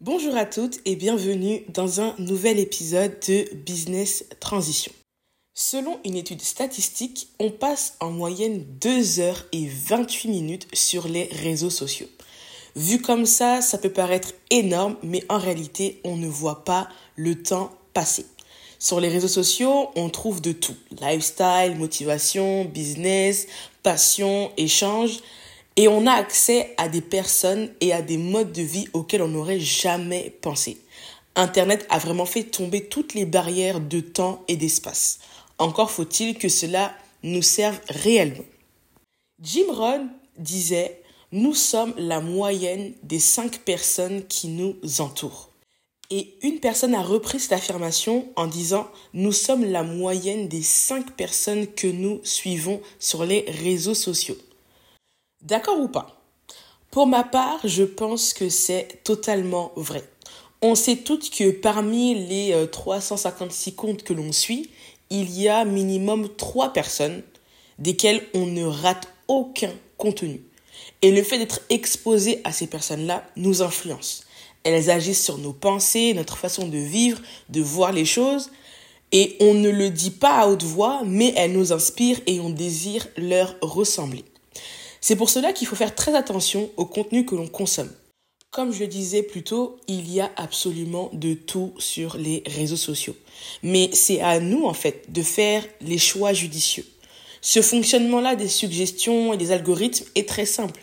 Bonjour à toutes et bienvenue dans un nouvel épisode de Business Transition. Selon une étude statistique, on passe en moyenne 2 heures et 28 minutes sur les réseaux sociaux. Vu comme ça, ça peut paraître énorme, mais en réalité, on ne voit pas le temps passer. Sur les réseaux sociaux, on trouve de tout. Lifestyle, motivation, business, passion, échange. Et on a accès à des personnes et à des modes de vie auxquels on n'aurait jamais pensé. Internet a vraiment fait tomber toutes les barrières de temps et d'espace. Encore faut-il que cela nous serve réellement. Jim Rohn disait Nous sommes la moyenne des cinq personnes qui nous entourent. Et une personne a repris cette affirmation en disant Nous sommes la moyenne des cinq personnes que nous suivons sur les réseaux sociaux. D'accord ou pas? Pour ma part, je pense que c'est totalement vrai. On sait toutes que parmi les 356 euh, comptes que l'on suit, il y a minimum 3 personnes desquelles on ne rate aucun contenu. Et le fait d'être exposé à ces personnes-là nous influence. Elles agissent sur nos pensées, notre façon de vivre, de voir les choses. Et on ne le dit pas à haute voix, mais elles nous inspirent et on désire leur ressembler. C'est pour cela qu'il faut faire très attention au contenu que l'on consomme. Comme je le disais plus tôt, il y a absolument de tout sur les réseaux sociaux. Mais c'est à nous, en fait, de faire les choix judicieux. Ce fonctionnement-là des suggestions et des algorithmes est très simple.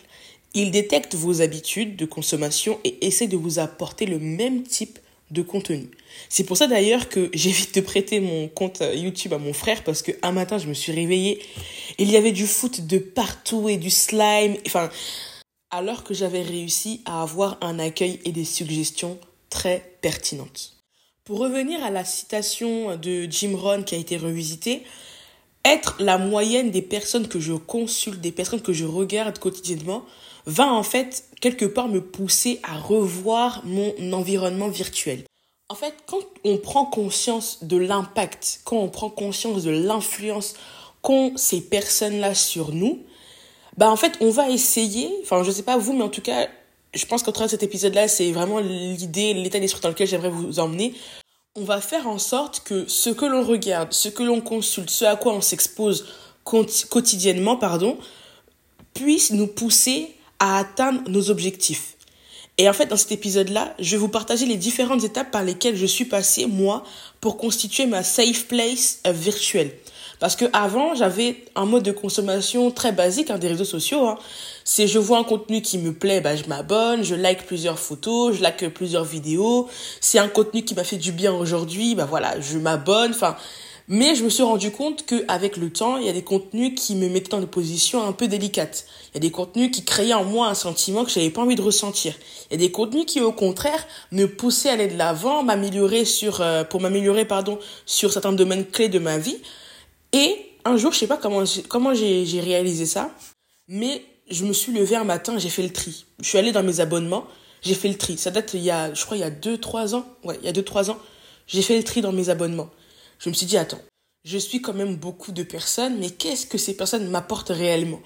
Il détecte vos habitudes de consommation et essaie de vous apporter le même type de contenu. C'est pour ça d'ailleurs que j'évite de prêter mon compte YouTube à mon frère parce que un matin je me suis réveillée, il y avait du foot de partout et du slime, enfin alors que j'avais réussi à avoir un accueil et des suggestions très pertinentes. Pour revenir à la citation de Jim Rohn qui a été revisitée, être la moyenne des personnes que je consulte, des personnes que je regarde quotidiennement, va en fait quelque part me pousser à revoir mon environnement virtuel. En fait, quand on prend conscience de l'impact, quand on prend conscience de l'influence qu'ont ces personnes-là sur nous, bah en fait, on va essayer, enfin je sais pas vous, mais en tout cas, je pense qu'au travers cet épisode-là, c'est vraiment l'idée, l'état d'esprit dans lequel j'aimerais vous emmener. On va faire en sorte que ce que l'on regarde, ce que l'on consulte, ce à quoi on s'expose quotidiennement, pardon, puisse nous pousser à atteindre nos objectifs. Et en fait, dans cet épisode-là, je vais vous partager les différentes étapes par lesquelles je suis passée, moi, pour constituer ma safe place euh, virtuelle. Parce que avant, j'avais un mode de consommation très basique hein, des réseaux sociaux. Hein. C'est je vois un contenu qui me plaît, bah, je m'abonne, je like plusieurs photos, je like plusieurs vidéos. C'est un contenu qui m'a fait du bien aujourd'hui, bah voilà, je m'abonne. Enfin, mais je me suis rendu compte qu'avec le temps, il y a des contenus qui me mettaient dans des positions un peu délicates. Il y a des contenus qui créaient en moi un sentiment que je n'avais pas envie de ressentir. Il y a des contenus qui, au contraire, me poussaient à aller de l'avant, m'améliorer sur, euh, pour m'améliorer, pardon, sur certains domaines clés de ma vie. Et un jour, je sais pas comment, comment j'ai, j'ai réalisé ça, mais je me suis levé un matin, j'ai fait le tri. Je suis allé dans mes abonnements, j'ai fait le tri. Ça date il y a, je crois, il y a 2-3 ans. Ouais, il y a 2-3 ans. J'ai fait le tri dans mes abonnements je me suis dit, attends, je suis quand même beaucoup de personnes, mais qu'est-ce que ces personnes m'apportent réellement?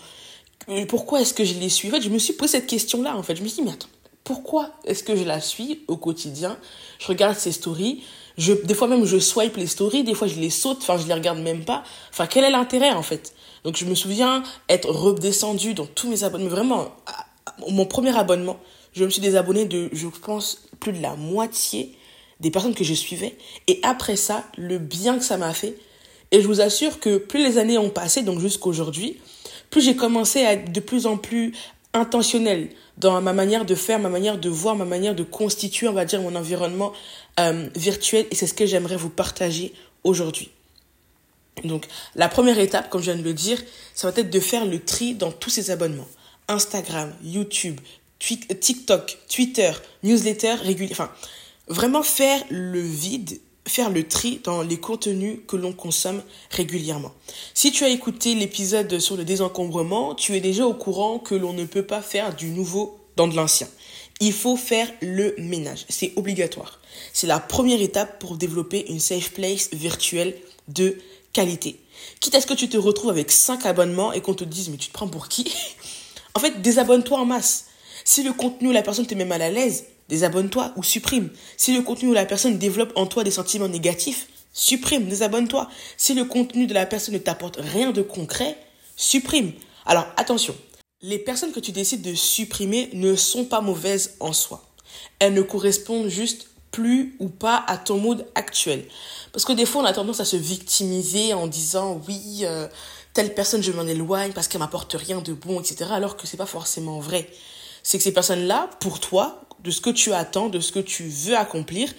Pourquoi est-ce que je les suis? En fait, je me suis posé cette question-là, en fait. Je me suis dit, mais attends, pourquoi est-ce que je la suis au quotidien? Je regarde ses stories, des fois même je swipe les stories, des fois je les saute, enfin je les regarde même pas. Enfin, quel est l'intérêt en fait? Donc je me souviens être redescendu dans tous mes abonnements, vraiment, mon premier abonnement, je me suis désabonné de, je pense, plus de la moitié des personnes que je suivais. Et après ça, le bien que ça m'a fait. Et je vous assure que plus les années ont passé, donc jusqu'aujourd'hui, plus j'ai commencé à être de plus en plus intentionnel dans ma manière de faire, ma manière de voir, ma manière de constituer, on va dire, mon environnement euh, virtuel. Et c'est ce que j'aimerais vous partager aujourd'hui. Donc, la première étape, comme je viens de le dire, ça va être de faire le tri dans tous ces abonnements. Instagram, YouTube, TikTok, Twitter, newsletter régulier. Enfin, Vraiment faire le vide, faire le tri dans les contenus que l'on consomme régulièrement. Si tu as écouté l'épisode sur le désencombrement, tu es déjà au courant que l'on ne peut pas faire du nouveau dans de l'ancien. Il faut faire le ménage. C'est obligatoire. C'est la première étape pour développer une safe place virtuelle de qualité. Quitte à ce que tu te retrouves avec 5 abonnements et qu'on te dise mais tu te prends pour qui? En fait, désabonne-toi en masse. Si le contenu, la personne te met mal à l'aise, désabonne-toi ou supprime. Si le contenu de la personne développe en toi des sentiments négatifs, supprime, désabonne-toi. Si le contenu de la personne ne t'apporte rien de concret, supprime. Alors attention, les personnes que tu décides de supprimer ne sont pas mauvaises en soi. Elles ne correspondent juste plus ou pas à ton mood actuel. Parce que des fois, on a tendance à se victimiser en disant oui, euh, telle personne, je m'en éloigne parce qu'elle m'apporte rien de bon, etc. Alors que c'est pas forcément vrai. C'est que ces personnes-là, pour toi, de ce que tu attends, de ce que tu veux accomplir,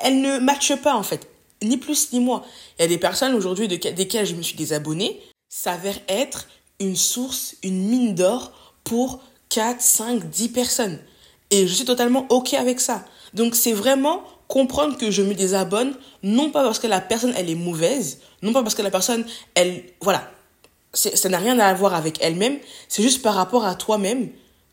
elles ne matchent pas en fait. Ni plus ni moins. Il y a des personnes aujourd'hui desquelles je me suis désabonnée, s'avère être une source, une mine d'or pour 4, 5, 10 personnes. Et je suis totalement OK avec ça. Donc c'est vraiment comprendre que je me désabonne, non pas parce que la personne, elle est mauvaise, non pas parce que la personne, elle... Voilà. Ça n'a rien à voir avec elle-même. C'est juste par rapport à toi-même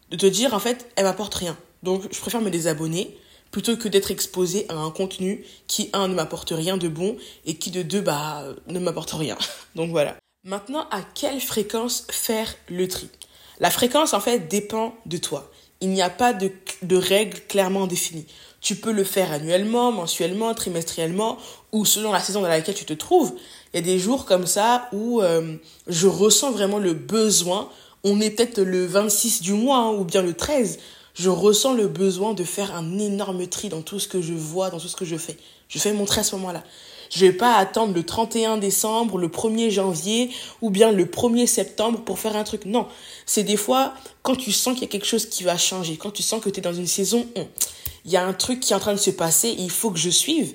de te dire, en fait, elle m'apporte rien. Donc je préfère me désabonner plutôt que d'être exposé à un contenu qui, un, ne m'apporte rien de bon et qui, de deux, bah, ne m'apporte rien. Donc voilà. Maintenant, à quelle fréquence faire le tri? La fréquence, en fait, dépend de toi. Il n'y a pas de, de règles clairement définies. Tu peux le faire annuellement, mensuellement, trimestriellement ou selon la saison dans laquelle tu te trouves. Il y a des jours comme ça où euh, je ressens vraiment le besoin. On est peut-être le 26 du mois hein, ou bien le 13. Je ressens le besoin de faire un énorme tri dans tout ce que je vois, dans tout ce que je fais. Je fais mon tri à ce moment-là. Je vais pas attendre le 31 décembre, le 1er janvier ou bien le 1er septembre pour faire un truc. Non, c'est des fois quand tu sens qu'il y a quelque chose qui va changer, quand tu sens que tu es dans une saison, il y a un truc qui est en train de se passer, il faut que je suive.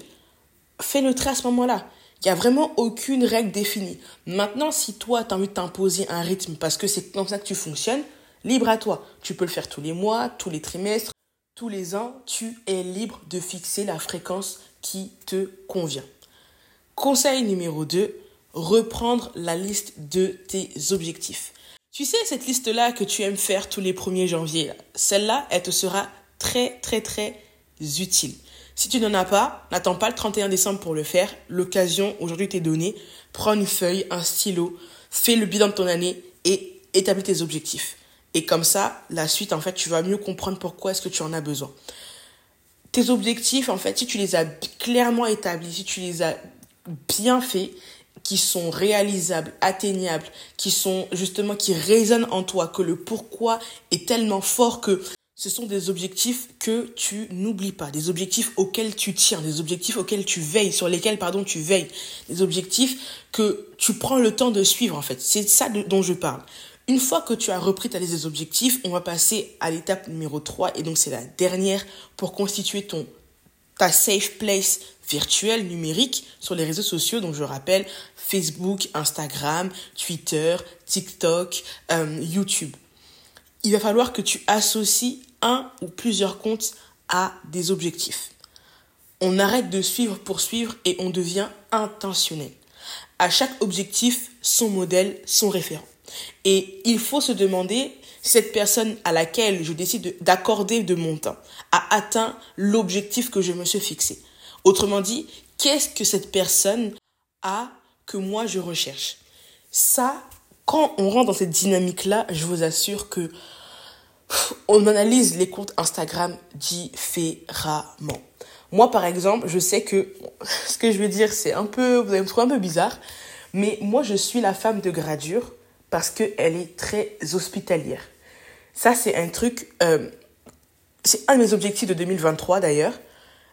Fais le trait à ce moment-là. Il n'y a vraiment aucune règle définie. Maintenant, si toi, tu as envie de t'imposer un rythme parce que c'est comme ça que tu fonctionnes, libre à toi. Tu peux le faire tous les mois, tous les trimestres, tous les ans. Tu es libre de fixer la fréquence qui te convient. Conseil numéro 2, reprendre la liste de tes objectifs. Tu sais, cette liste-là que tu aimes faire tous les 1er janvier, celle-là, elle te sera très, très, très utile. Si tu n'en as pas, n'attends pas le 31 décembre pour le faire. L'occasion aujourd'hui t'est donnée. Prends une feuille, un stylo, fais le bilan de ton année et établis tes objectifs. Et comme ça, la suite, en fait, tu vas mieux comprendre pourquoi est-ce que tu en as besoin. Tes objectifs, en fait, si tu les as clairement établis, si tu les as bien faits, qui sont réalisables, atteignables, qui sont justement, qui résonnent en toi, que le pourquoi est tellement fort que ce sont des objectifs que tu n'oublies pas, des objectifs auxquels tu tiens, des objectifs auxquels tu veilles, sur lesquels, pardon, tu veilles, des objectifs que tu prends le temps de suivre, en fait. C'est ça dont je parle. Une fois que tu as repris ta liste des objectifs, on va passer à l'étape numéro 3 et donc c'est la dernière pour constituer ton ta safe place virtuelle numérique sur les réseaux sociaux. Donc je rappelle Facebook, Instagram, Twitter, TikTok, euh, YouTube. Il va falloir que tu associes un ou plusieurs comptes à des objectifs. On arrête de suivre pour suivre et on devient intentionnel. À chaque objectif, son modèle, son référent. Et il faut se demander cette personne à laquelle je décide d'accorder de, mon temps a atteint l'objectif que je me suis fixé. Autrement dit, qu'est-ce que cette personne a que moi je recherche? Ça, quand on rentre dans cette dynamique-là, je vous assure que on analyse les comptes Instagram différemment. Moi, par exemple, je sais que ce que je vais dire, c'est un peu, vous allez me trouver un peu bizarre, mais moi, je suis la femme de gradure parce qu'elle est très hospitalière. Ça, c'est un truc, euh, c'est un de mes objectifs de 2023 d'ailleurs.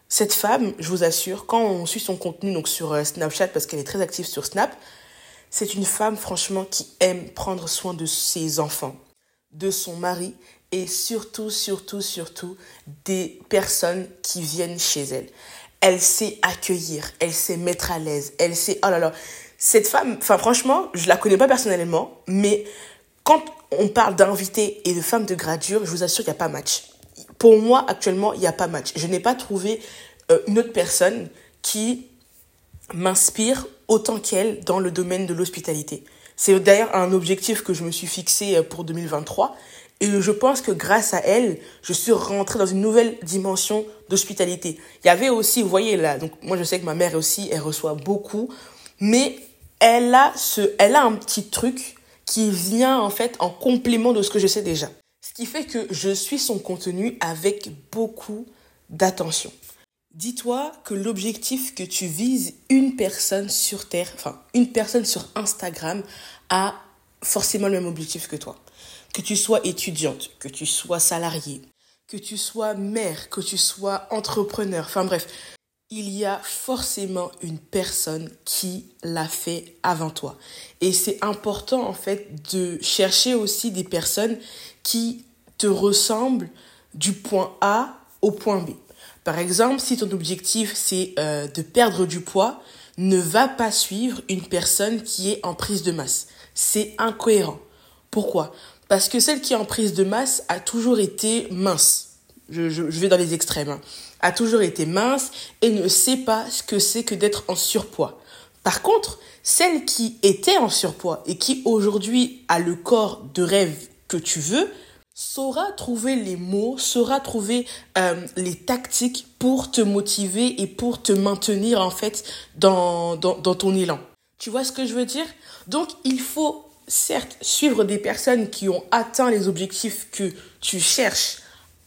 Cette femme, je vous assure, quand on suit son contenu donc sur euh, Snapchat, parce qu'elle est très active sur Snap, c'est une femme franchement qui aime prendre soin de ses enfants, de son mari et surtout, surtout, surtout des personnes qui viennent chez elle. Elle sait accueillir, elle sait mettre à l'aise, elle sait, oh là là, cette femme, enfin franchement, je la connais pas personnellement, mais quand on parle d'invités et de femmes de gradure, je vous assure qu'il n'y a pas match. Pour moi, actuellement, il n'y a pas match. Je n'ai pas trouvé euh, une autre personne qui m'inspire autant qu'elle dans le domaine de l'hospitalité. C'est d'ailleurs un objectif que je me suis fixé euh, pour 2023. Et je pense que grâce à elle, je suis rentrée dans une nouvelle dimension d'hospitalité. Il y avait aussi, vous voyez là, donc moi je sais que ma mère aussi, elle reçoit beaucoup, mais elle a ce, elle a un petit truc qui vient en fait en complément de ce que je sais déjà. Ce qui fait que je suis son contenu avec beaucoup d'attention. Dis-toi que l'objectif que tu vises, une personne sur Terre, enfin une personne sur Instagram a forcément le même objectif que toi. Que tu sois étudiante, que tu sois salarié, que tu sois mère, que tu sois entrepreneur, enfin bref, il y a forcément une personne qui l'a fait avant toi. Et c'est important en fait de chercher aussi des personnes qui te ressemblent du point A au point B. Par exemple, si ton objectif c'est euh, de perdre du poids, ne va pas suivre une personne qui est en prise de masse. C'est incohérent. Pourquoi? Parce que celle qui est en prise de masse a toujours été mince. Je, vais dans les extrêmes. Hein. A toujours été mince et ne sait pas ce que c'est que d'être en surpoids. Par contre, celle qui était en surpoids et qui aujourd'hui a le corps de rêve que tu veux, saura trouver les mots, saura trouver euh, les tactiques pour te motiver et pour te maintenir en fait dans, dans, dans ton élan. Tu vois ce que je veux dire? Donc il faut certes suivre des personnes qui ont atteint les objectifs que tu cherches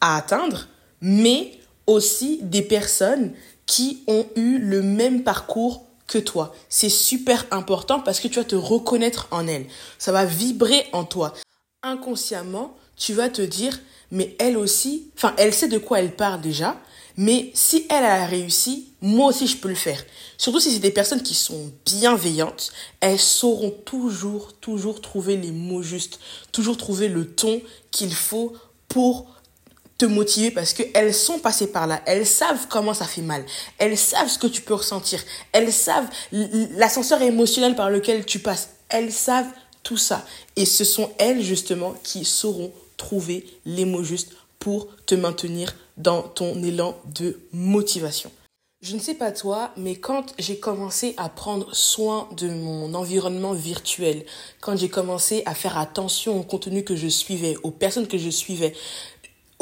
à atteindre, mais aussi des personnes qui ont eu le même parcours que toi. C'est super important parce que tu vas te reconnaître en elles. Ça va vibrer en toi. Inconsciemment, tu vas te dire, mais elle aussi, enfin, elle sait de quoi elle parle déjà, mais si elle a réussi, moi aussi je peux le faire. Surtout si c'est des personnes qui sont bienveillantes, elles sauront toujours, toujours trouver les mots justes, toujours trouver le ton qu'il faut pour te motiver parce qu'elles sont passées par là. Elles savent comment ça fait mal. Elles savent ce que tu peux ressentir. Elles savent l'ascenseur émotionnel par lequel tu passes. Elles savent tout ça. Et ce sont elles justement qui sauront trouver les mots justes pour te maintenir dans ton élan de motivation. Je ne sais pas toi, mais quand j'ai commencé à prendre soin de mon environnement virtuel, quand j'ai commencé à faire attention au contenu que je suivais, aux personnes que je suivais,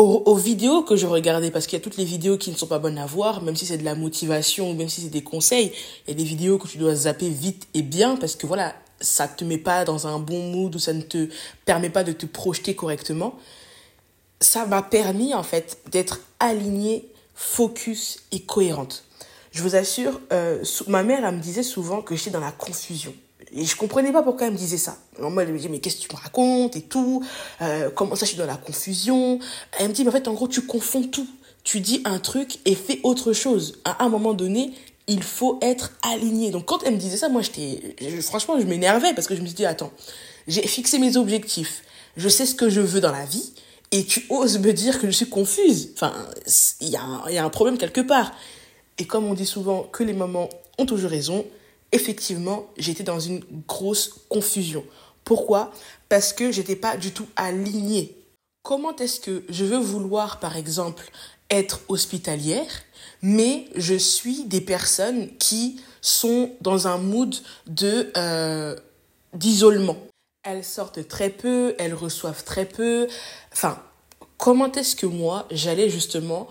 aux, vidéos que je regardais, parce qu'il y a toutes les vidéos qui ne sont pas bonnes à voir, même si c'est de la motivation même si c'est des conseils, il y a des vidéos que tu dois zapper vite et bien, parce que voilà, ça te met pas dans un bon mood ou ça ne te permet pas de te projeter correctement, ça m'a permis en fait d'être alignée, focus et cohérente. Je vous assure, euh, ma mère elle me disait souvent que j'étais dans la confusion. Et je comprenais pas pourquoi elle me disait ça. moi, elle me disait, mais qu'est-ce que tu me racontes et tout euh, Comment ça, je suis dans la confusion Elle me dit, mais en fait, en gros, tu confonds tout. Tu dis un truc et fais autre chose. À un moment donné, il faut être aligné. Donc quand elle me disait ça, moi j'étais franchement je m'énervais parce que je me suis dit attends, j'ai fixé mes objectifs. Je sais ce que je veux dans la vie et tu oses me dire que je suis confuse. Enfin, il y, y, a un problème quelque part. Et comme on dit souvent que les mamans ont toujours raison, effectivement, j'étais dans une grosse confusion. Pourquoi? Parce que j'étais pas du tout alignée. Comment est-ce que je veux vouloir, par exemple, être hospitalière mais je suis des personnes qui sont dans un mood de euh, d'isolement. Elles sortent très peu, elles reçoivent très peu. Enfin, comment est-ce que moi j'allais justement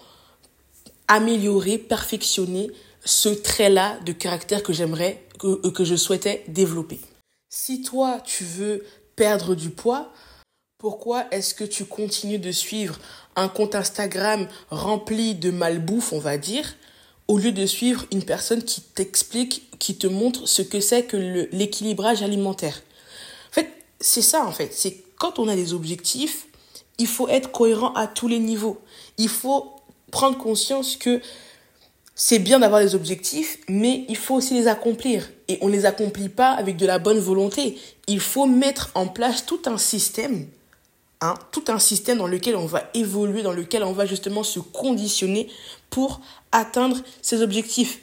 améliorer, perfectionner ce trait-là de caractère que j'aimerais, que, que je souhaitais développer. Si toi, tu veux perdre du poids, pourquoi est-ce que tu continues de suivre un compte Instagram rempli de malbouffe, on va dire, au lieu de suivre une personne qui t'explique, qui te montre ce que c'est que l'équilibrage alimentaire? En fait, c'est ça en fait. C'est quand on a des objectifs, il faut être cohérent à tous les niveaux. Il faut prendre conscience que c'est bien d'avoir des objectifs, mais il faut aussi les accomplir. Et on ne les accomplit pas avec de la bonne volonté. Il faut mettre en place tout un système tout un système dans lequel on va évoluer, dans lequel on va justement se conditionner pour atteindre ses objectifs.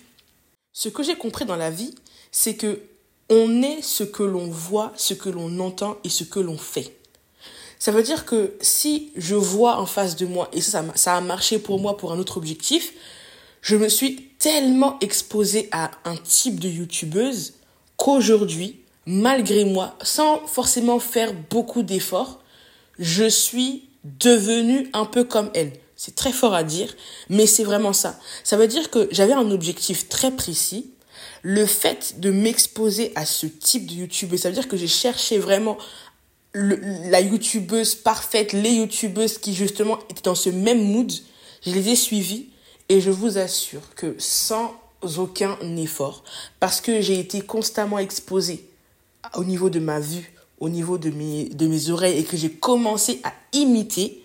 Ce que j'ai compris dans la vie, c'est que on est ce que l'on voit, ce que l'on entend et ce que l'on fait. Ça veut dire que si je vois en face de moi, et ça, ça a marché pour moi pour un autre objectif, je me suis tellement exposée à un type de youtubeuse qu'aujourd'hui, malgré moi, sans forcément faire beaucoup d'efforts, je suis devenue un peu comme elle. C'est très fort à dire, mais c'est vraiment ça. Ça veut dire que j'avais un objectif très précis. Le fait de m'exposer à ce type de YouTube, ça veut dire que j'ai cherché vraiment la youtubeuse parfaite, les youtubeuses qui justement étaient dans ce même mood, je les ai suivies et je vous assure que sans aucun effort, parce que j'ai été constamment exposée au niveau de ma vue, au niveau de mes, oreilles et que j'ai commencé à imiter,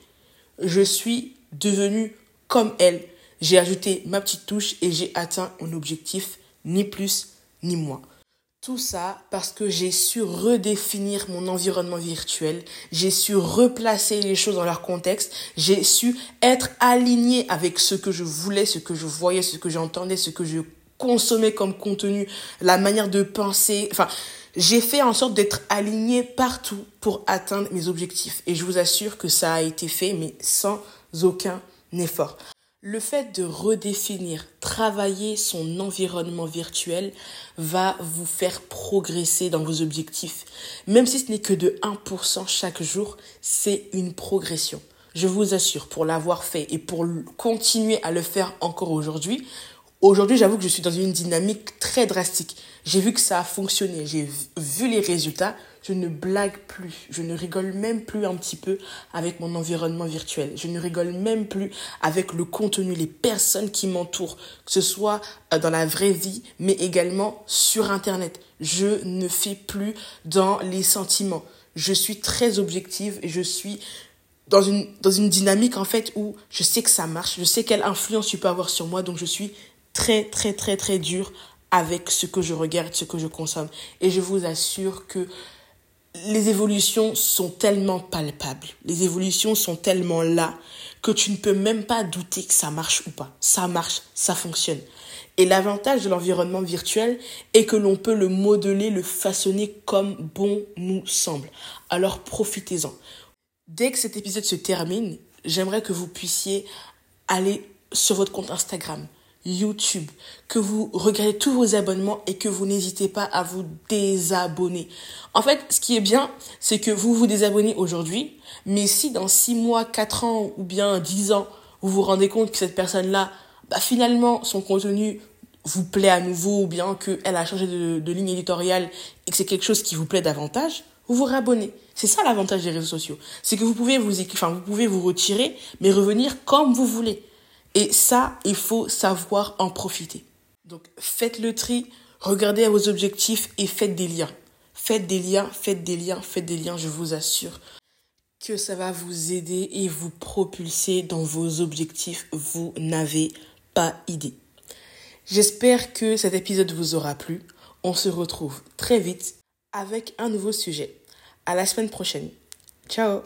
je suis devenue comme elle. J'ai ajouté ma petite touche et j'ai atteint mon objectif, ni plus ni moins. Tout ça parce que j'ai su redéfinir mon environnement virtuel, j'ai su replacer les choses dans leur contexte, j'ai su être aligné avec ce que je voulais, ce que je voyais, ce que j'entendais, ce que je consommais comme contenu, la manière de penser, enfin, j'ai fait en sorte d'être aligné partout pour atteindre mes objectifs. Et je vous assure que ça a été fait, mais sans aucun effort. Le fait de redéfinir, travailler son environnement virtuel va vous faire progresser dans vos objectifs. Même si ce n'est que de 1% chaque jour, c'est une progression. Je vous assure, pour l'avoir fait et pour continuer à le faire encore aujourd'hui, Aujourd'hui, j'avoue que je suis dans une dynamique très drastique. J'ai vu que ça a fonctionné, j'ai vu les résultats. Je ne blague plus, je ne rigole même plus un petit peu avec mon environnement virtuel. Je ne rigole même plus avec le contenu, les personnes qui m'entourent, que ce soit euh, dans la vraie vie, mais également sur Internet. Je ne fais plus dans les sentiments. Je suis très objective et je suis dans une, dans une dynamique en fait où je sais que ça marche, je sais quelle influence tu peux avoir sur moi, donc je suis très, très, très, très dur avec ce que je regarde, ce que je consomme. Et je vous assure que les évolutions sont tellement palpables, les évolutions sont tellement là que tu ne peux même pas douter que ça marche ou pas. Ça marche, ça fonctionne. Et l'avantage de l'environnement virtuel est que l'on peut le modeler, le façonner comme bon nous semble. Alors profitez-en. Dès que cet épisode se termine, j'aimerais que vous puissiez aller sur votre compte Instagram, YouTube, que vous regardez tous vos abonnements et que vous n'hésitez pas à vous désabonner. En fait, ce qui est bien, c'est que vous vous désabonnez aujourd'hui, mais si dans 6 mois, 4 ans ou bien 10 ans, vous vous rendez compte que cette personne-là, bah finalement, son contenu vous plaît à nouveau ou bien qu'elle a changé de, ligne éditoriale et que c'est quelque chose qui vous plaît davantage, vous vous rabonnez. C'est ça l'avantage des réseaux sociaux. C'est que vous pouvez vous, enfin, vous pouvez vous retirer, mais revenir comme vous voulez. Et ça, il faut savoir en profiter. Donc faites le tri, regardez à vos objectifs et faites des liens. Faites des liens, faites des liens, faites des liens, je vous assure que ça va vous aider et vous propulser dans vos objectifs. Vous n'avez pas idée. J'espère que cet épisode vous aura plu. On se retrouve très vite avec un nouveau sujet. À la semaine prochaine. Ciao